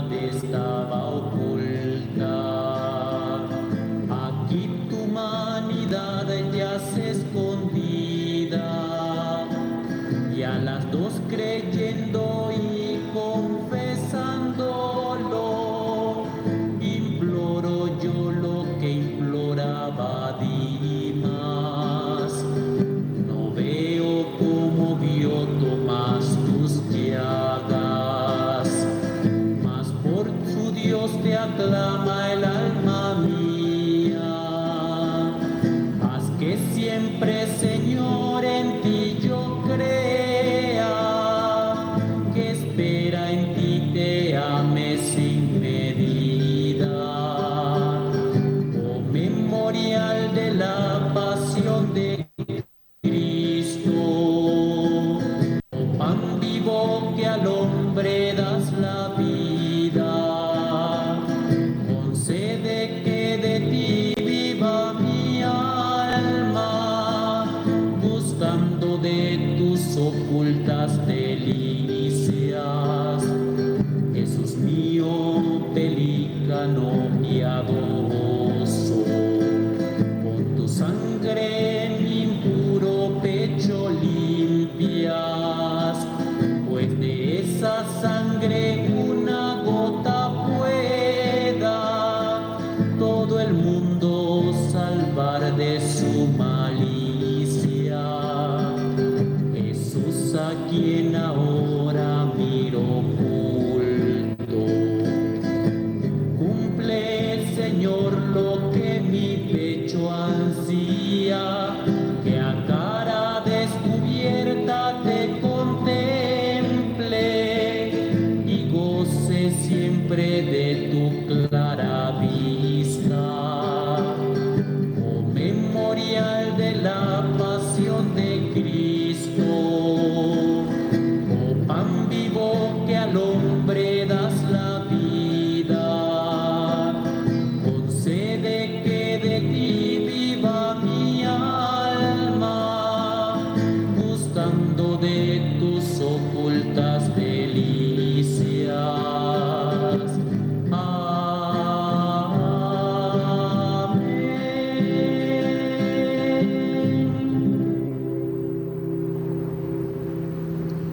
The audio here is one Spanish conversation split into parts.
bist, da baut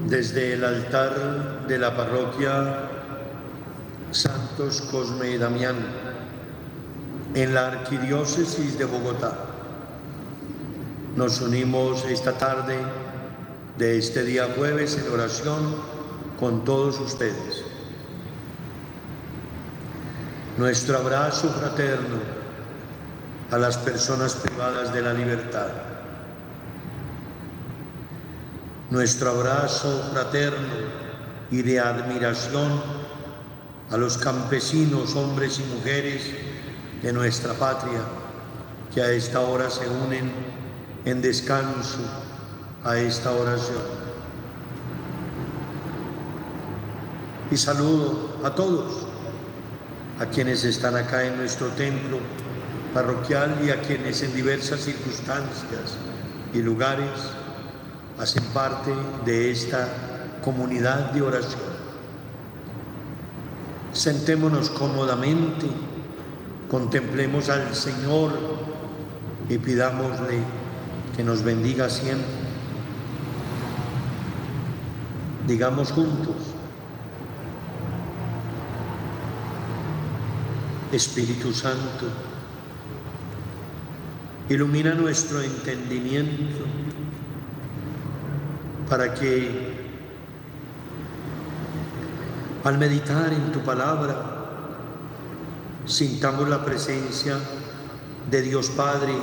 Desde el altar de la parroquia Santos Cosme y Damián, en la arquidiócesis de Bogotá, nos unimos esta tarde de este día jueves en oración con todos ustedes. Nuestro abrazo fraterno a las personas privadas de la libertad. Nuestro abrazo fraterno y de admiración a los campesinos, hombres y mujeres de nuestra patria que a esta hora se unen en descanso a esta oración. Y saludo a todos, a quienes están acá en nuestro templo parroquial y a quienes en diversas circunstancias y lugares hacen parte de esta comunidad de oración. Sentémonos cómodamente, contemplemos al Señor y pidámosle que nos bendiga siempre. Digamos juntos, Espíritu Santo, ilumina nuestro entendimiento para que al meditar en tu palabra sintamos la presencia de Dios Padre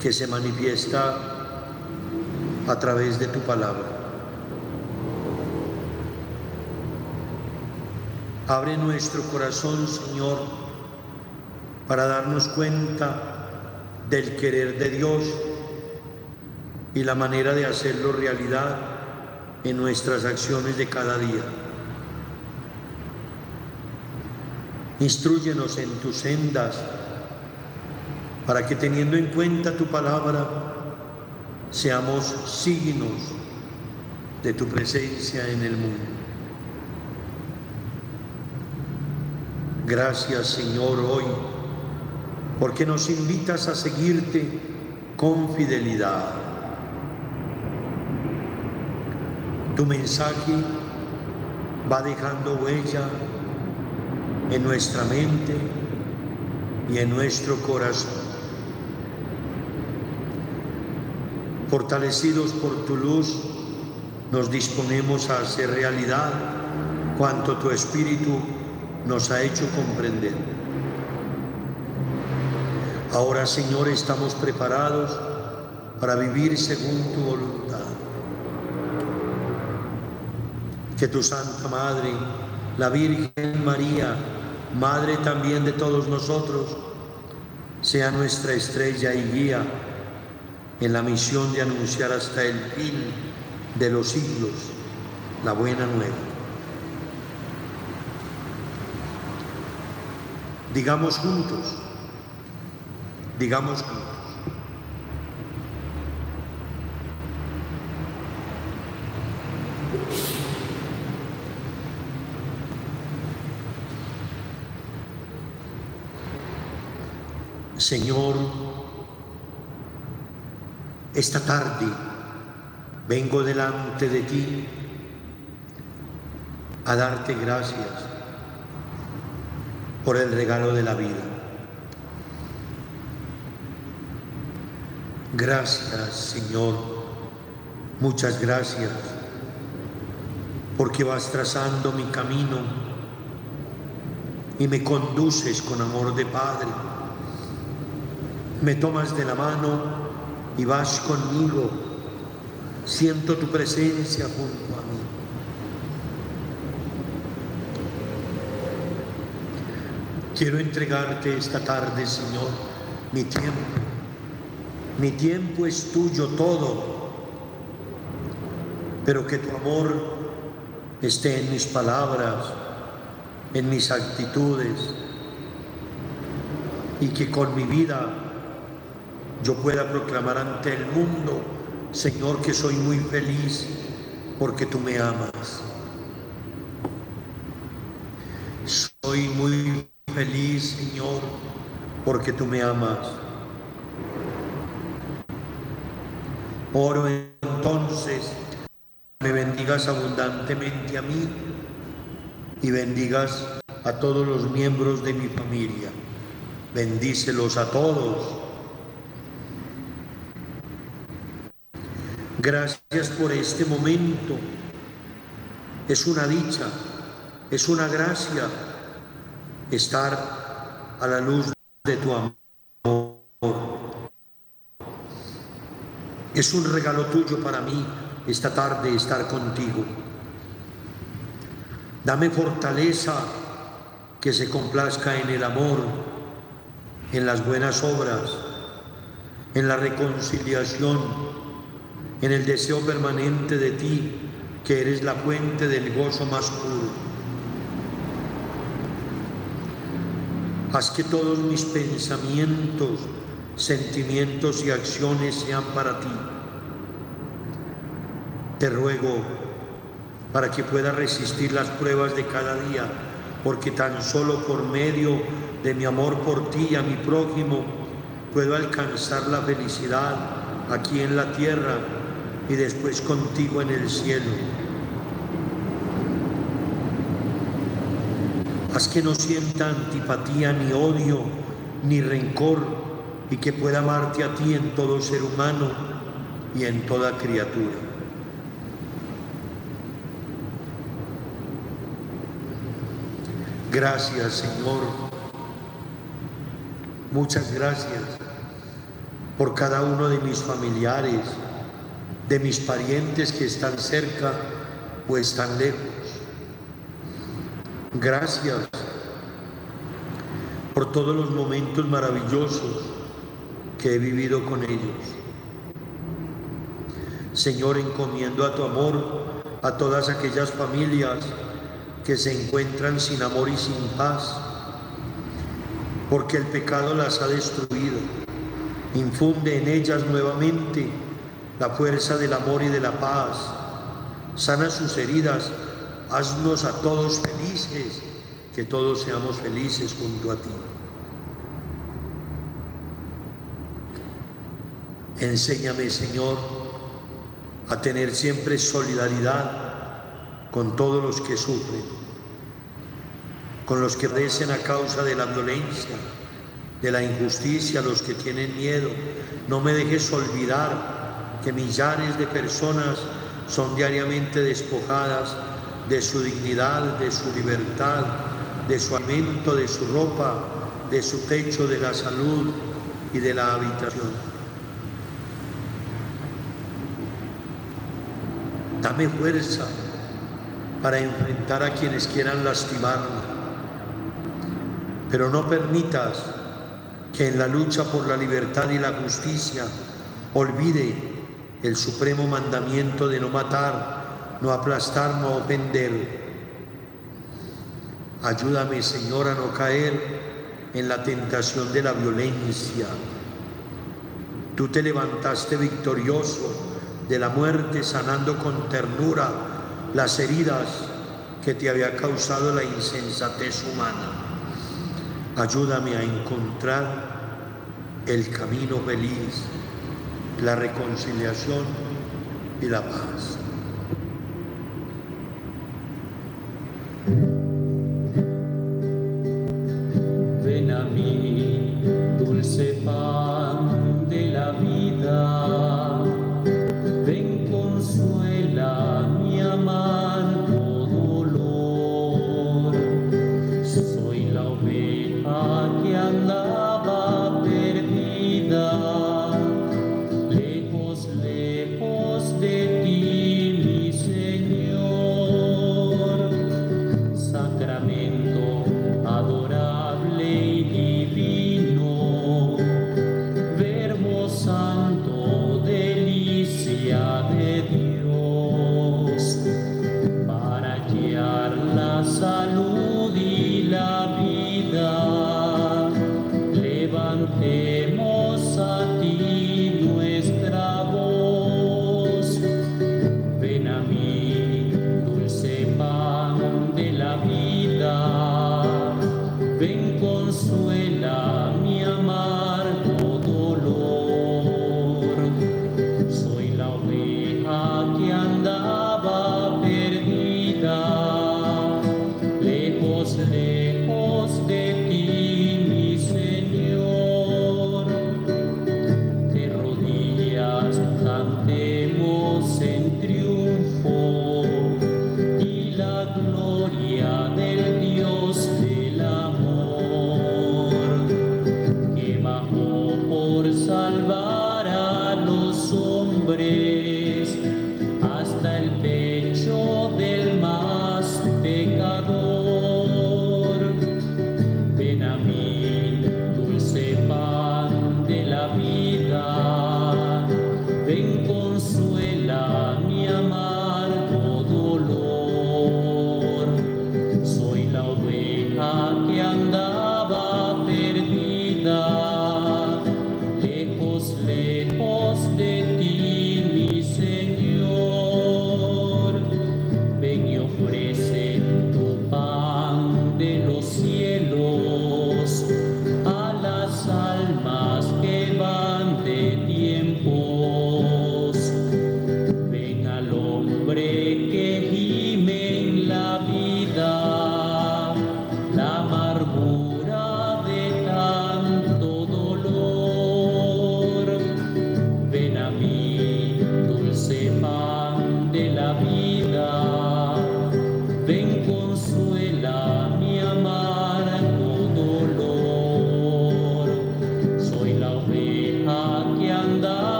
que se manifiesta a través de tu palabra. Abre nuestro corazón, Señor, para darnos cuenta del querer de Dios y la manera de hacerlo realidad en nuestras acciones de cada día. Instruyenos en tus sendas para que teniendo en cuenta tu palabra seamos signos de tu presencia en el mundo. Gracias Señor hoy, porque nos invitas a seguirte con fidelidad. Tu mensaje va dejando huella en nuestra mente y en nuestro corazón. Fortalecidos por tu luz, nos disponemos a hacer realidad cuanto tu Espíritu nos ha hecho comprender. Ahora, Señor, estamos preparados para vivir según tu voluntad. Que tu Santa Madre, la Virgen María, Madre también de todos nosotros, sea nuestra estrella y guía en la misión de anunciar hasta el fin de los siglos la buena nueva. Digamos juntos, digamos juntos. Señor, esta tarde vengo delante de ti a darte gracias por el regalo de la vida. Gracias, Señor, muchas gracias, porque vas trazando mi camino y me conduces con amor de Padre. Me tomas de la mano y vas conmigo. Siento tu presencia junto a mí. Quiero entregarte esta tarde, Señor, mi tiempo. Mi tiempo es tuyo todo, pero que tu amor esté en mis palabras, en mis actitudes, y que con mi vida yo pueda proclamar ante el mundo, Señor, que soy muy feliz porque tú me amas. Soy muy feliz, Señor, porque tú me amas. Oro entonces, me bendigas abundantemente a mí y bendigas a todos los miembros de mi familia. Bendícelos a todos Gracias por este momento. Es una dicha, es una gracia estar a la luz de tu amor. Es un regalo tuyo para mí esta tarde estar contigo. Dame fortaleza que se complazca en el amor, en las buenas obras, en la reconciliación en el deseo permanente de ti, que eres la fuente del gozo más puro. Haz que todos mis pensamientos, sentimientos y acciones sean para ti. Te ruego para que pueda resistir las pruebas de cada día, porque tan solo por medio de mi amor por ti y a mi prójimo puedo alcanzar la felicidad aquí en la tierra y después contigo en el cielo. Haz que no sienta antipatía ni odio ni rencor y que pueda amarte a ti en todo ser humano y en toda criatura. Gracias Señor. Muchas gracias por cada uno de mis familiares de mis parientes que están cerca o están lejos. Gracias por todos los momentos maravillosos que he vivido con ellos. Señor, encomiendo a tu amor a todas aquellas familias que se encuentran sin amor y sin paz, porque el pecado las ha destruido. Infunde en ellas nuevamente la fuerza del amor y de la paz. Sana sus heridas, haznos a todos felices, que todos seamos felices junto a ti. Enséñame, Señor, a tener siempre solidaridad con todos los que sufren, con los que padecen a causa de la violencia, de la injusticia, los que tienen miedo. No me dejes olvidar que millares de personas son diariamente despojadas de su dignidad, de su libertad, de su alimento, de su ropa, de su techo, de la salud y de la habitación. Dame fuerza para enfrentar a quienes quieran lastimarme, pero no permitas que en la lucha por la libertad y la justicia olvide el supremo mandamiento de no matar, no aplastar, no ofender. Ayúdame, Señor, a no caer en la tentación de la violencia. Tú te levantaste victorioso de la muerte, sanando con ternura las heridas que te había causado la insensatez humana. Ayúdame a encontrar el camino feliz, la reconciliación y la paz. Some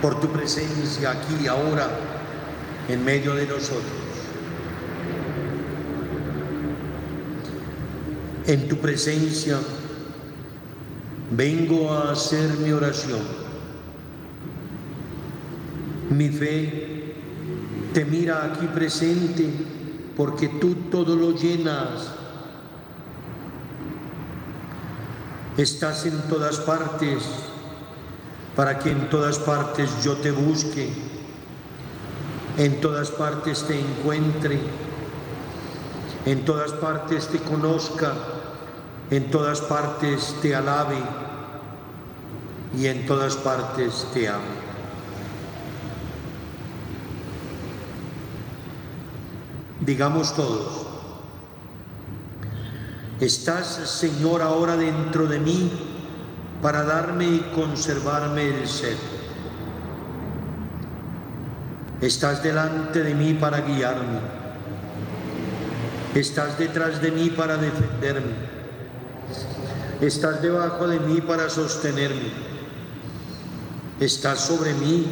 por tu presencia aquí ahora en medio de nosotros. En tu presencia vengo a hacer mi oración Mi fe te mira aquí presente porque tú todo lo llenas. Estás en todas partes para que en todas partes yo te busque, en todas partes te encuentre, en todas partes te conozca, en todas partes te alabe y en todas partes te ame. Digamos todos, estás Señor ahora dentro de mí para darme y conservarme el ser. Estás delante de mí para guiarme. Estás detrás de mí para defenderme. Estás debajo de mí para sostenerme. Estás sobre mí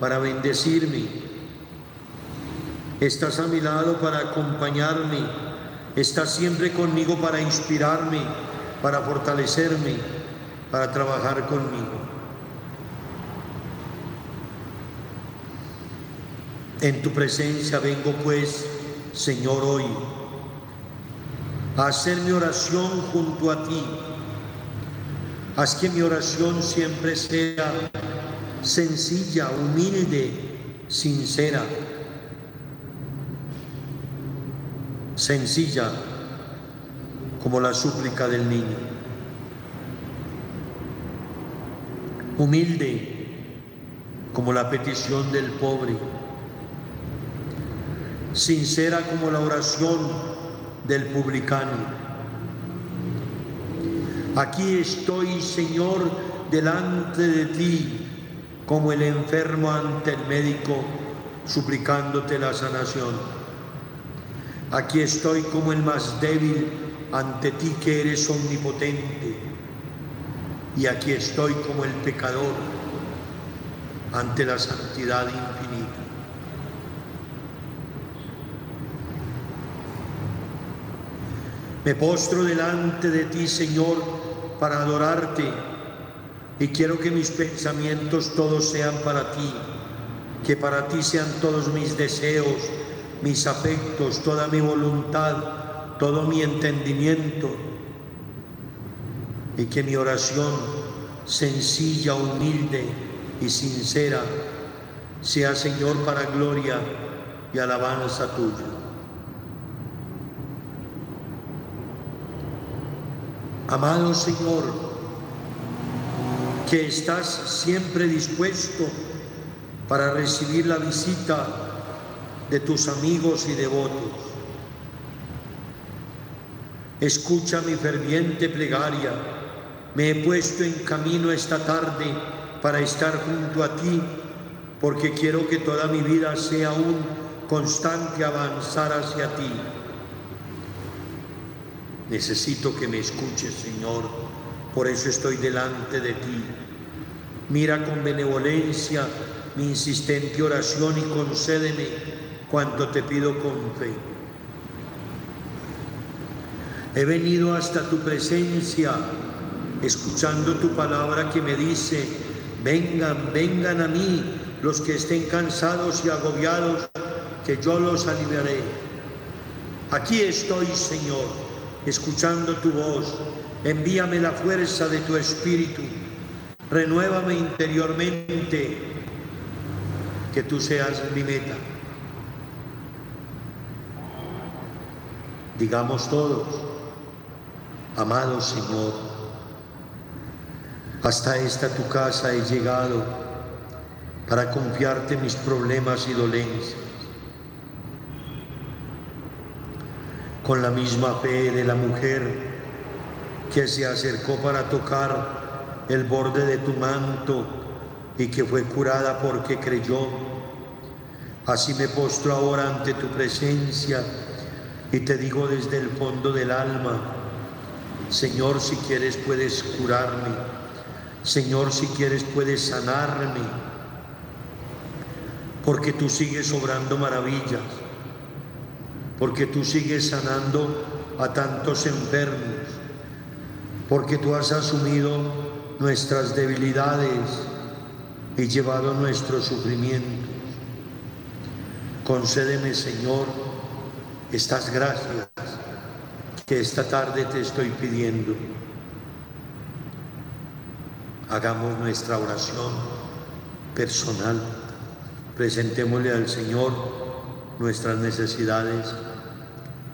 para bendecirme Estás a mi lado para acompañarme. Estás siempre conmigo para inspirarme, para fortalecerme, para trabajar conmigo. En tu presencia vengo pues, Señor, hoy a hacer mi oración junto a ti. Haz que mi oración siempre sea sencilla, humilde, sincera sencilla como la súplica del niño, humilde como la petición del pobre, sincera como la oración del publicano. Aquí estoy, Señor, delante de ti, como el enfermo ante el médico, suplicándote la sanación. Aquí estoy como el más débil ante ti que eres omnipotente. Y aquí estoy como el pecador ante la santidad infinita. Me postro delante de ti, Señor, para adorarte y quiero que mis pensamientos todos sean para ti, que para ti sean todos mis deseos mis afectos, toda mi voluntad, todo mi entendimiento y que mi oración sencilla, humilde y sincera sea Señor para gloria y alabanza tuya. Amado Señor, que estás siempre dispuesto para recibir la visita de tus amigos y devotos. Escucha mi ferviente plegaria. Me he puesto en camino esta tarde para estar junto a ti, porque quiero que toda mi vida sea un constante avanzar hacia ti. Necesito que me escuches, Señor, por eso estoy delante de ti. Mira con benevolencia mi insistente oración y concédeme cuanto te pido con fe. He venido hasta tu presencia, escuchando tu palabra que me dice, vengan, vengan a mí los que estén cansados y agobiados, que yo los aliviaré. Aquí estoy, Señor, escuchando tu voz. Envíame la fuerza de tu espíritu. Renuévame interiormente, que tú seas mi meta. Digamos todos, amado Señor, hasta esta tu casa he llegado para confiarte mis problemas y dolencias. Con la misma fe de la mujer que se acercó para tocar el borde de tu manto y que fue curada porque creyó, así me postro ahora ante tu presencia y te digo desde el fondo del alma, Señor, si quieres puedes curarme. Señor, si quieres puedes sanarme. Porque tú sigues obrando maravillas. Porque tú sigues sanando a tantos enfermos. Porque tú has asumido nuestras debilidades y llevado nuestros sufrimientos. Concédeme, Señor, estas gracias que esta tarde te estoy pidiendo. Hagamos nuestra oración personal. Presentémosle al Señor nuestras necesidades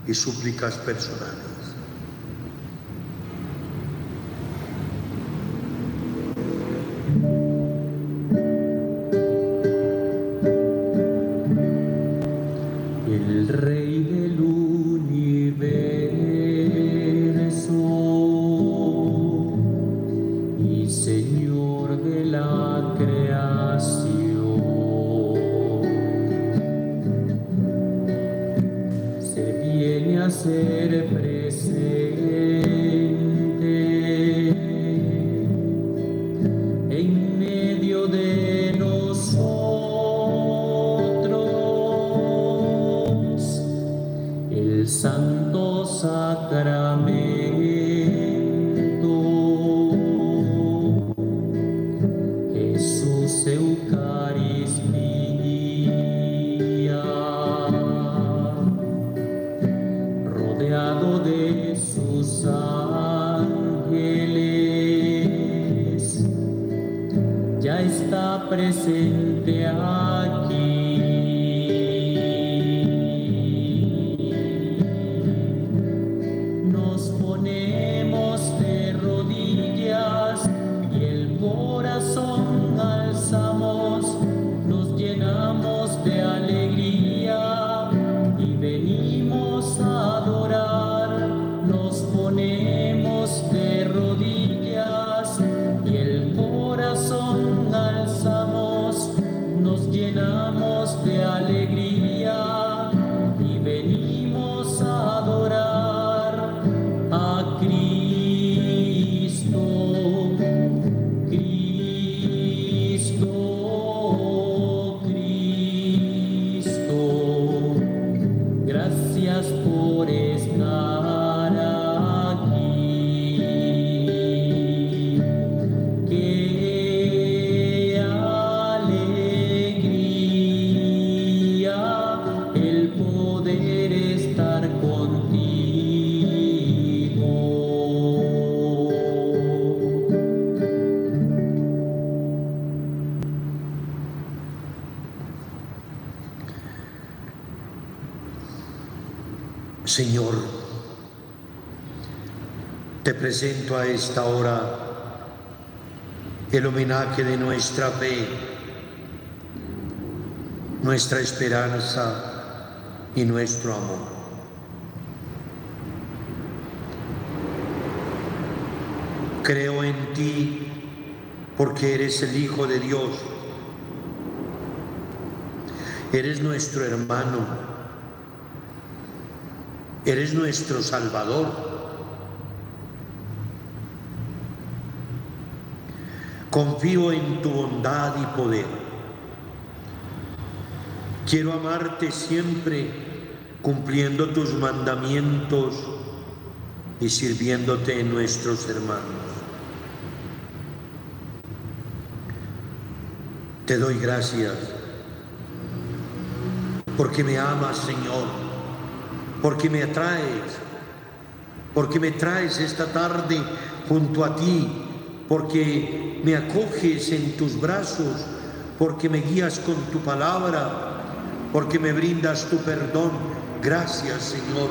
y súplicas personales. Está presente aquí. Señor, te presento a esta hora el homenaje de nuestra fe, nuestra esperanza y nuestro amor. Creo en ti porque eres el Hijo de Dios. Eres nuestro hermano. Eres nuestro Salvador. Confío en tu bondad y poder. Quiero amarte siempre cumpliendo tus mandamientos y sirviéndote en nuestros hermanos. Te doy gracias porque me amas, Señor, porque me atraes, porque me traes esta tarde junto a ti, porque me acoges en tus brazos, porque me guías con tu palabra, porque me brindas tu perdón. Gracias, Señor.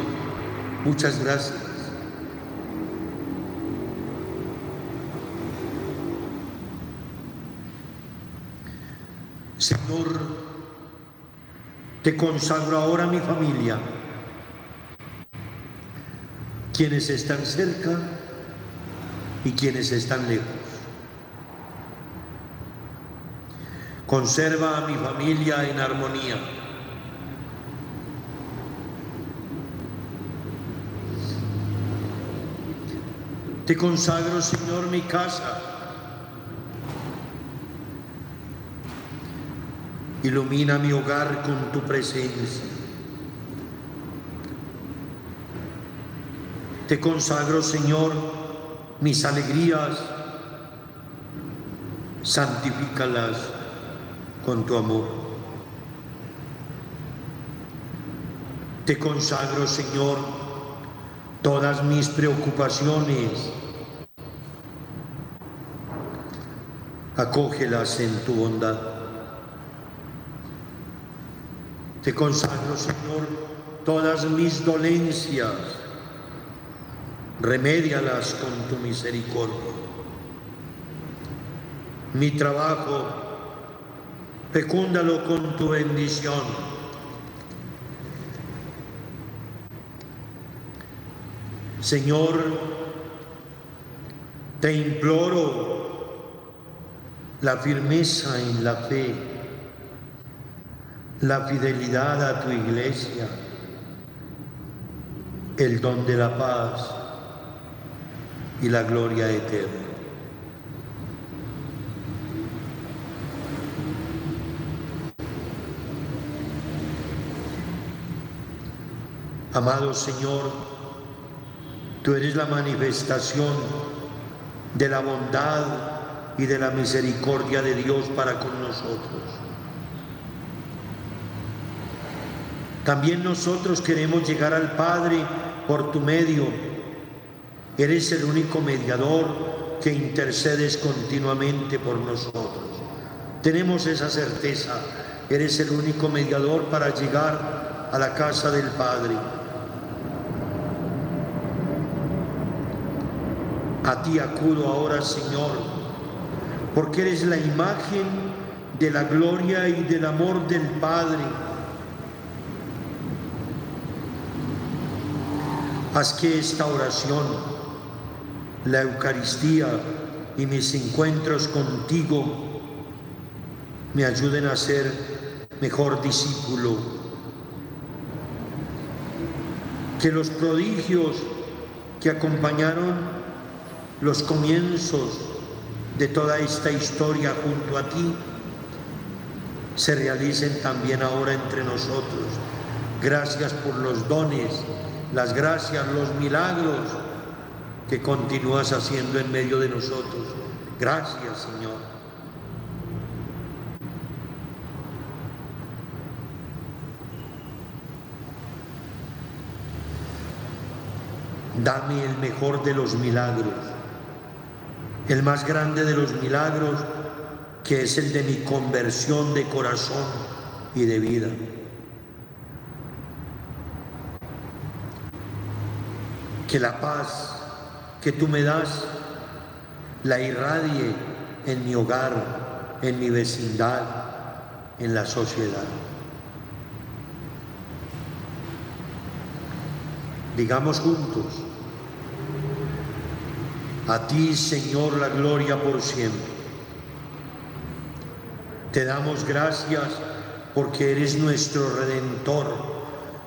Muchas gracias. Señor, te consagro ahora a mi familia, quienes están cerca y quienes están lejos. Conserva a mi familia en armonía. Te consagro, Señor, mi casa. Ilumina mi hogar con tu presencia. Te consagro, Señor, mis alegrías. santifícalas con tu amor. Te consagro, Señor, todas mis preocupaciones. Acógelas en tu bondad. Te consagro, Señor, todas mis dolencias. Remédialas con tu misericordia. Mi trabajo, fecúndalo con tu bendición Señor, te imploro la firmeza en la fe, la fidelidad a tu iglesia, el don de la paz y la gloria eterna. Amado Señor, Tú eres la manifestación de la bondad y de la misericordia de Dios para con nosotros. También nosotros queremos llegar al Padre por tu medio. Eres el único mediador que intercedes continuamente por nosotros. Tenemos esa certeza. Eres el único mediador para llegar a la casa del Padre. A ti acudo ahora, Señor, porque eres la imagen de la gloria y del amor del Padre. Haz que esta oración, la Eucaristía y mis encuentros contigo me ayuden a ser mejor discípulo. Que los prodigios que acompañaron los comienzos de toda esta historia junto a ti se realicen también ahora entre nosotros. Gracias por los dones, las gracias, los milagros que continúas haciendo en medio de nosotros. Gracias, Señor. Dame el mejor de los milagros el más grande de los milagros, que es el de mi conversión de corazón y de vida. Que la paz que tú me das la irradie en mi hogar, en mi vecindad, en la sociedad. Digamos juntos, a ti, Señor, la gloria por siempre. Te damos gracias porque eres nuestro redentor.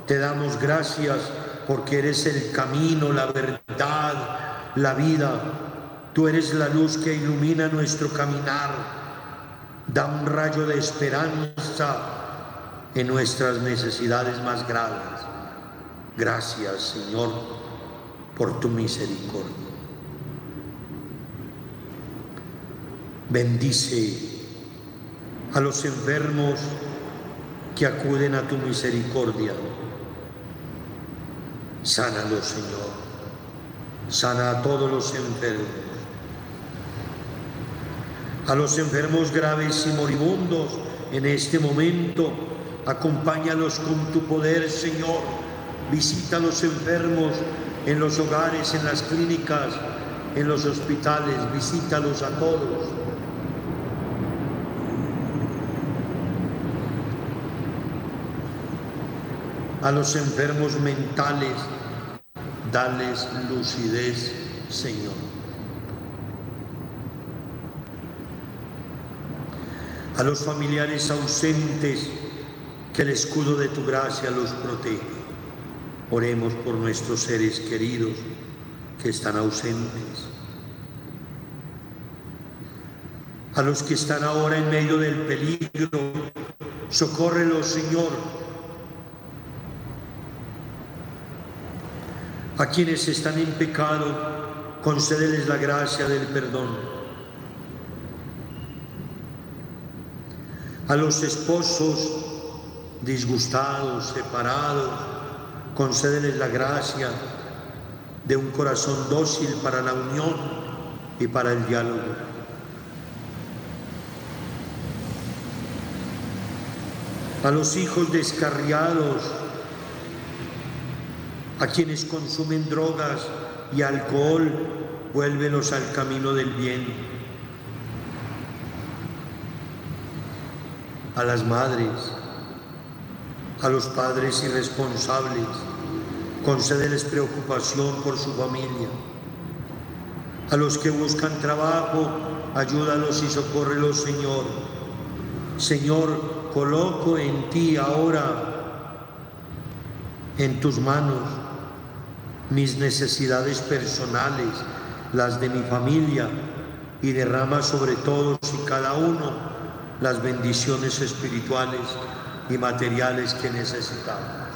Te damos gracias porque eres el camino, la verdad, la vida. Tú eres la luz que ilumina nuestro caminar. Da un rayo de esperanza en nuestras necesidades más graves. Gracias, Señor, por tu misericordia. Bendice a los enfermos que acuden a tu misericordia. Sánalos, Señor. Sana a todos los enfermos. A los enfermos graves y moribundos en este momento, acompáñalos con tu poder, Señor. Visita a los enfermos en los hogares, en las clínicas, en los hospitales. Visítalos a todos a los enfermos mentales, dales lucidez, Señor. A los familiares ausentes, que el escudo de tu gracia los protege. Oremos por nuestros seres queridos que están ausentes. A los que están ahora en medio del peligro, socórrelos, Señor A quienes están en pecado, concédeles la gracia del perdón. a los esposos disgustados, separados, concédeles la gracia de un corazón dócil para la unión y para el diálogo. A los hijos descarriados, a quienes consumen drogas y alcohol, vuélvelos al camino del bien. A las madres, a los padres irresponsables, concédeles preocupación por su familia. A los que buscan trabajo, ayúdalos y socórrelos, Señor. Señor, coloco en ti ahora, en tus manos, mis necesidades personales, las de mi familia, y derrama sobre todos y cada uno las bendiciones espirituales y materiales que necesitamos.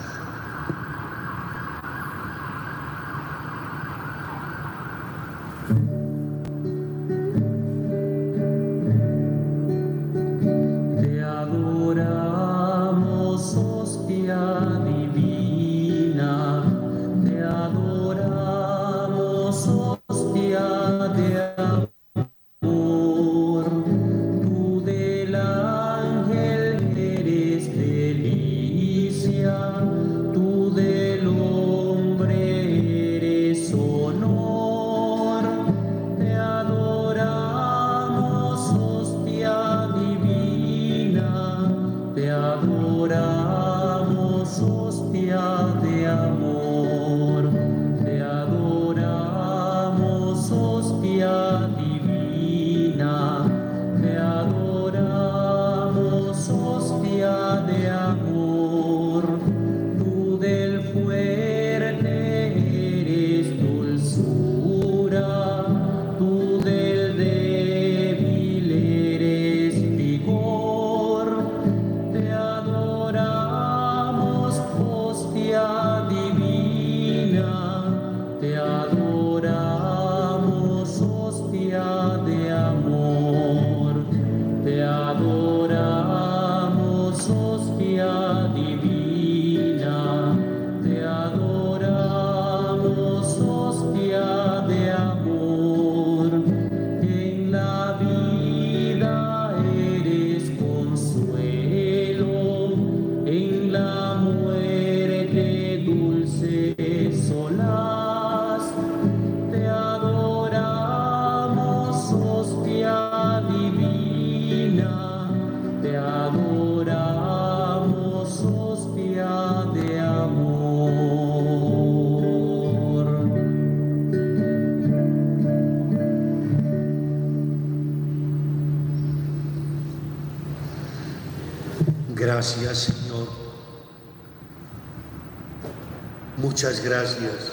Gracias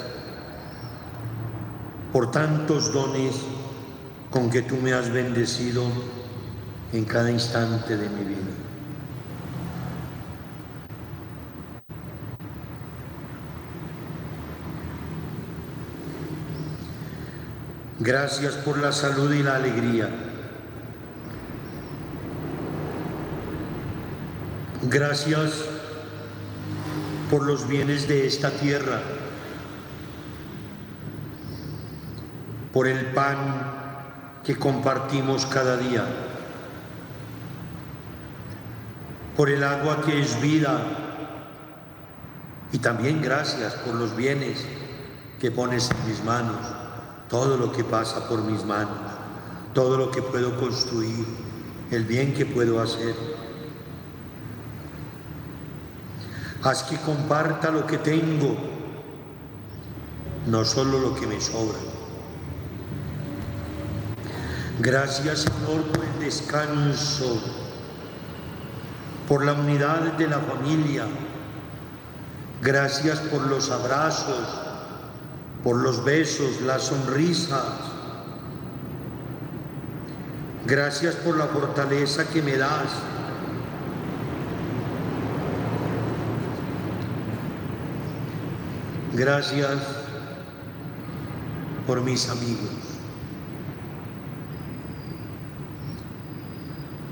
por tantos dones con que tú me has bendecido en cada instante de mi vida. Gracias por la salud y la alegría. Gracias por los bienes de esta tierra, por el pan que compartimos cada día, por el agua que es vida y también gracias por los bienes que pones en mis manos, todo lo que pasa por mis manos, todo lo que puedo construir, el bien que puedo hacer. Haz que comparta lo que tengo, no solo lo que me sobra. Gracias Señor por el descanso, por la unidad de la familia. Gracias por los abrazos, por los besos, las sonrisas. Gracias por la fortaleza que me das Gracias por mis amigos,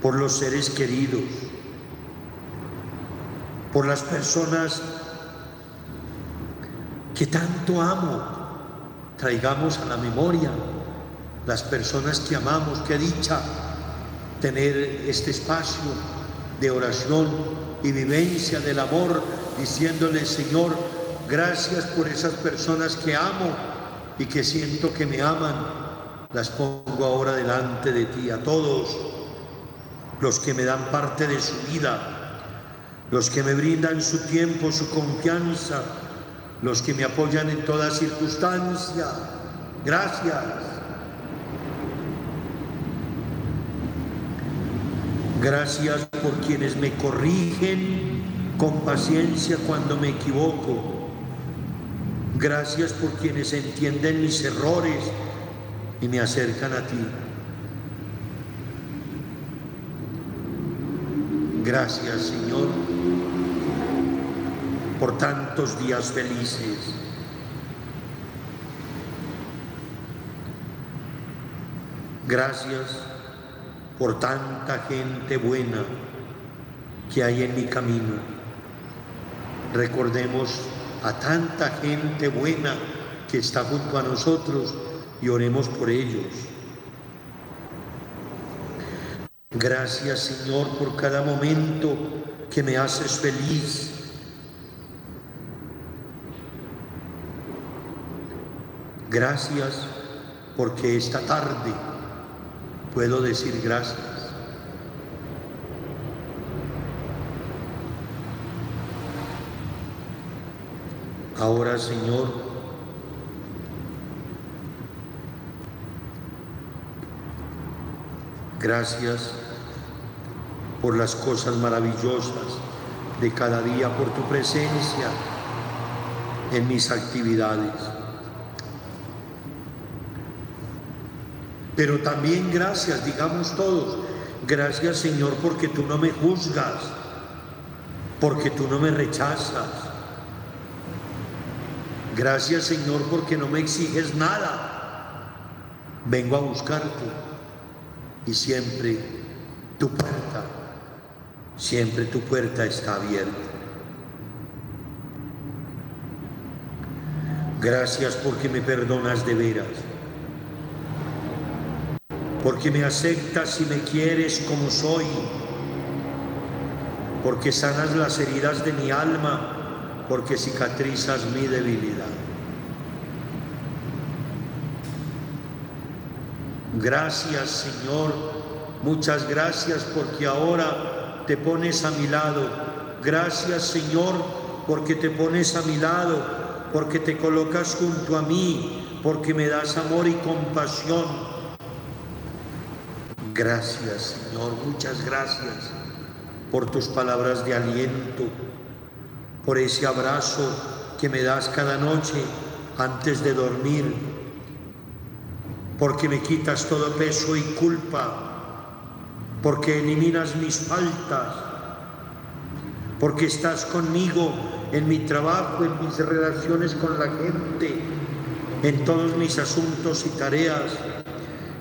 por los seres queridos, por las personas que tanto amo, traigamos a la memoria las personas que amamos, qué dicha tener este espacio de oración y vivencia del amor, diciéndole, Señor, gracias por esas personas que amo y que siento que me aman. Las pongo ahora delante de ti, a todos los que me dan parte de su vida, los que me brindan su tiempo, su confianza, los que me apoyan en toda circunstancia. Gracias. Gracias por quienes me corrigen con paciencia cuando me equivoco. Gracias por quienes entienden mis errores y me acercan a ti. Gracias Señor por tantos días felices. Gracias por tanta gente buena que hay en mi camino. Recordemos a tanta gente buena que está junto a nosotros y oremos por ellos. Gracias Señor por cada momento que me haces feliz. Gracias porque esta tarde puedo decir gracias. Ahora, Señor, gracias por las cosas maravillosas de cada día, por tu presencia en mis actividades. Pero también gracias, digamos todos, gracias Señor porque tú no me juzgas, porque tú no me rechazas. Gracias Señor porque no me exiges nada. Vengo a buscarte y siempre tu puerta, siempre tu puerta está abierta. Gracias porque me perdonas de veras porque me aceptas y me quieres como soy, porque sanas las heridas de mi alma, porque cicatrizas mi debilidad. Gracias Señor, muchas gracias porque ahora te pones a mi lado. Gracias Señor porque te pones a mi lado, porque te colocas junto a mí, porque me das amor y compasión Gracias, Señor, muchas gracias por tus palabras de aliento, por ese abrazo que me das cada noche antes de dormir, porque me quitas todo peso y culpa, porque eliminas mis faltas, porque estás conmigo en mi trabajo, en mis relaciones con la gente, en todos mis asuntos y tareas.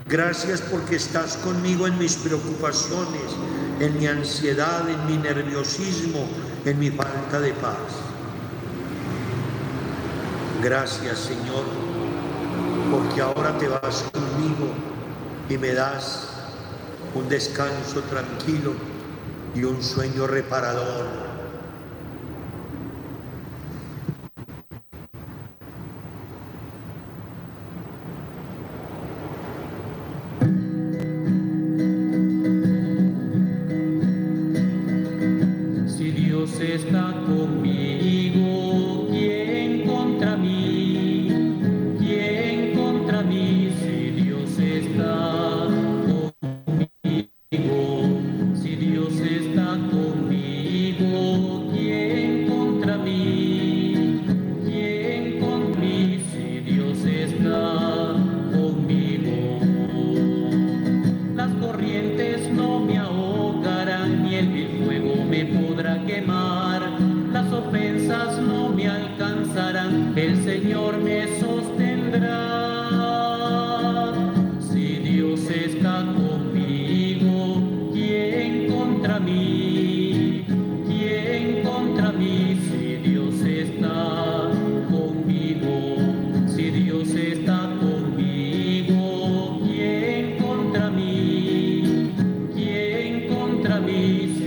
Gracias porque estás conmigo en mis preocupaciones, en mi ansiedad, en mi nerviosismo, en mi falta de paz. Gracias Señor, porque ahora te vas conmigo y me das un descanso tranquilo y un sueño reparador. peace.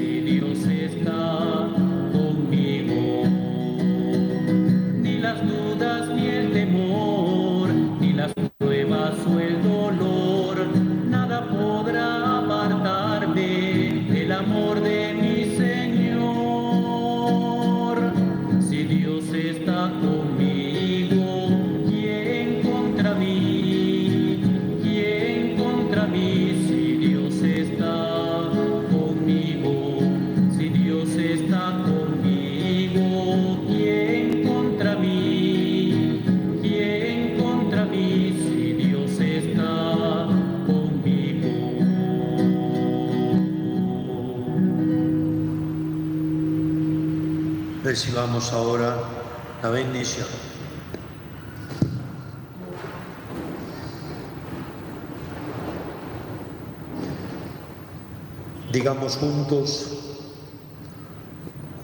Juntos,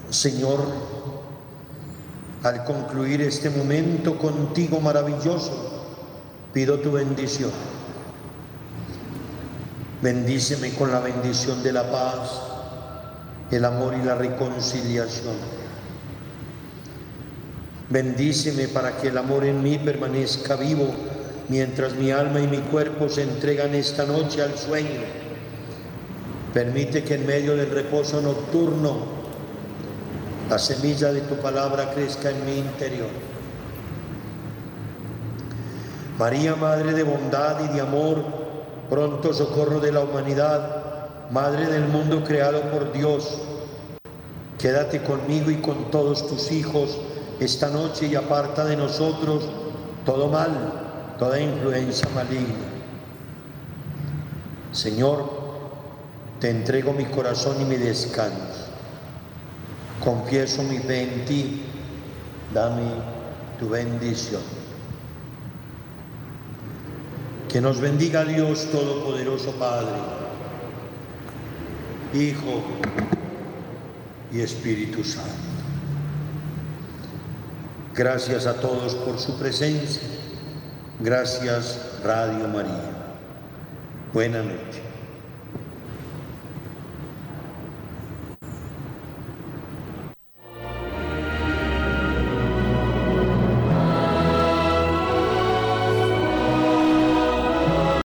Señor, al concluir este momento contigo maravilloso, pido tu bendición. Bendíceme con la bendición de la paz, el amor y la reconciliación. Bendíceme para que el amor en mí permanezca vivo mientras mi alma y mi cuerpo se entregan esta noche al sueño. Permite que en medio del reposo nocturno la semilla de tu palabra crezca en mi interior. María, Madre de bondad y de amor, pronto socorro de la humanidad, Madre del mundo creado por Dios, quédate conmigo y con todos tus hijos esta noche y aparta de nosotros todo mal, toda influencia maligna. Señor, te entrego mi corazón y mi descanso confieso mi fe en ti, dame tu bendición. Que nos bendiga Dios Todopoderoso Padre, Hijo y Espíritu Santo. Gracias a todos por su presencia. Gracias Radio María. Buenas noches.